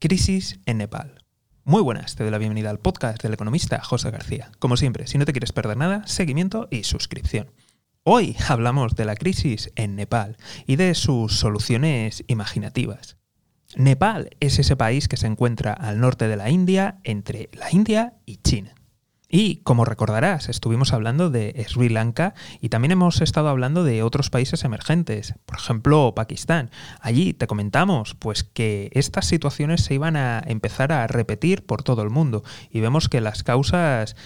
Crisis en Nepal. Muy buenas, te doy la bienvenida al podcast del economista José García. Como siempre, si no te quieres perder nada, seguimiento y suscripción. Hoy hablamos de la crisis en Nepal y de sus soluciones imaginativas. Nepal es ese país que se encuentra al norte de la India, entre la India y China. Y como recordarás, estuvimos hablando de Sri Lanka y también hemos estado hablando de otros países emergentes, por ejemplo Pakistán. Allí te comentamos pues que estas situaciones se iban a empezar a repetir por todo el mundo y vemos que las causas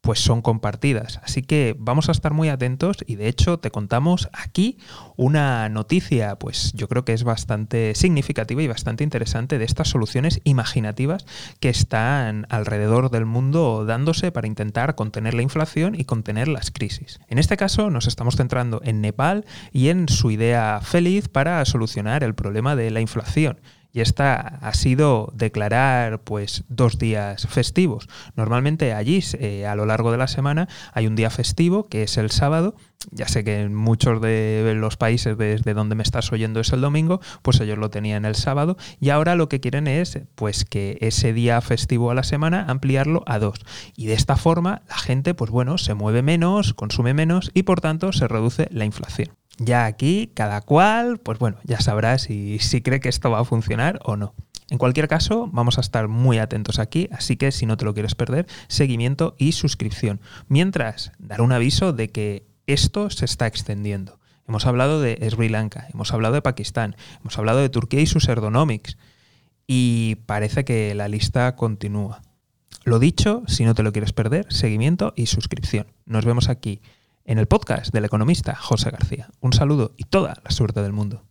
pues son compartidas. Así que vamos a estar muy atentos y de hecho te contamos aquí una noticia, pues yo creo que es bastante significativa y bastante interesante de estas soluciones imaginativas que están alrededor del mundo dándose para intentar contener la inflación y contener las crisis. En este caso nos estamos centrando en Nepal y en su idea feliz para solucionar el problema de la inflación y esta ha sido declarar pues dos días festivos. Normalmente allí eh, a lo largo de la semana hay un día festivo que es el sábado. Ya sé que en muchos de los países desde donde me estás oyendo es el domingo, pues ellos lo tenían el sábado y ahora lo que quieren es pues que ese día festivo a la semana ampliarlo a dos. Y de esta forma la gente pues bueno, se mueve menos, consume menos y por tanto se reduce la inflación. Ya aquí, cada cual, pues bueno, ya sabrá si, si cree que esto va a funcionar o no. En cualquier caso, vamos a estar muy atentos aquí, así que si no te lo quieres perder, seguimiento y suscripción. Mientras, dar un aviso de que esto se está extendiendo. Hemos hablado de Sri Lanka, hemos hablado de Pakistán, hemos hablado de Turquía y sus ergonomics. Y parece que la lista continúa. Lo dicho, si no te lo quieres perder, seguimiento y suscripción. Nos vemos aquí en el podcast del economista José García. Un saludo y toda la suerte del mundo.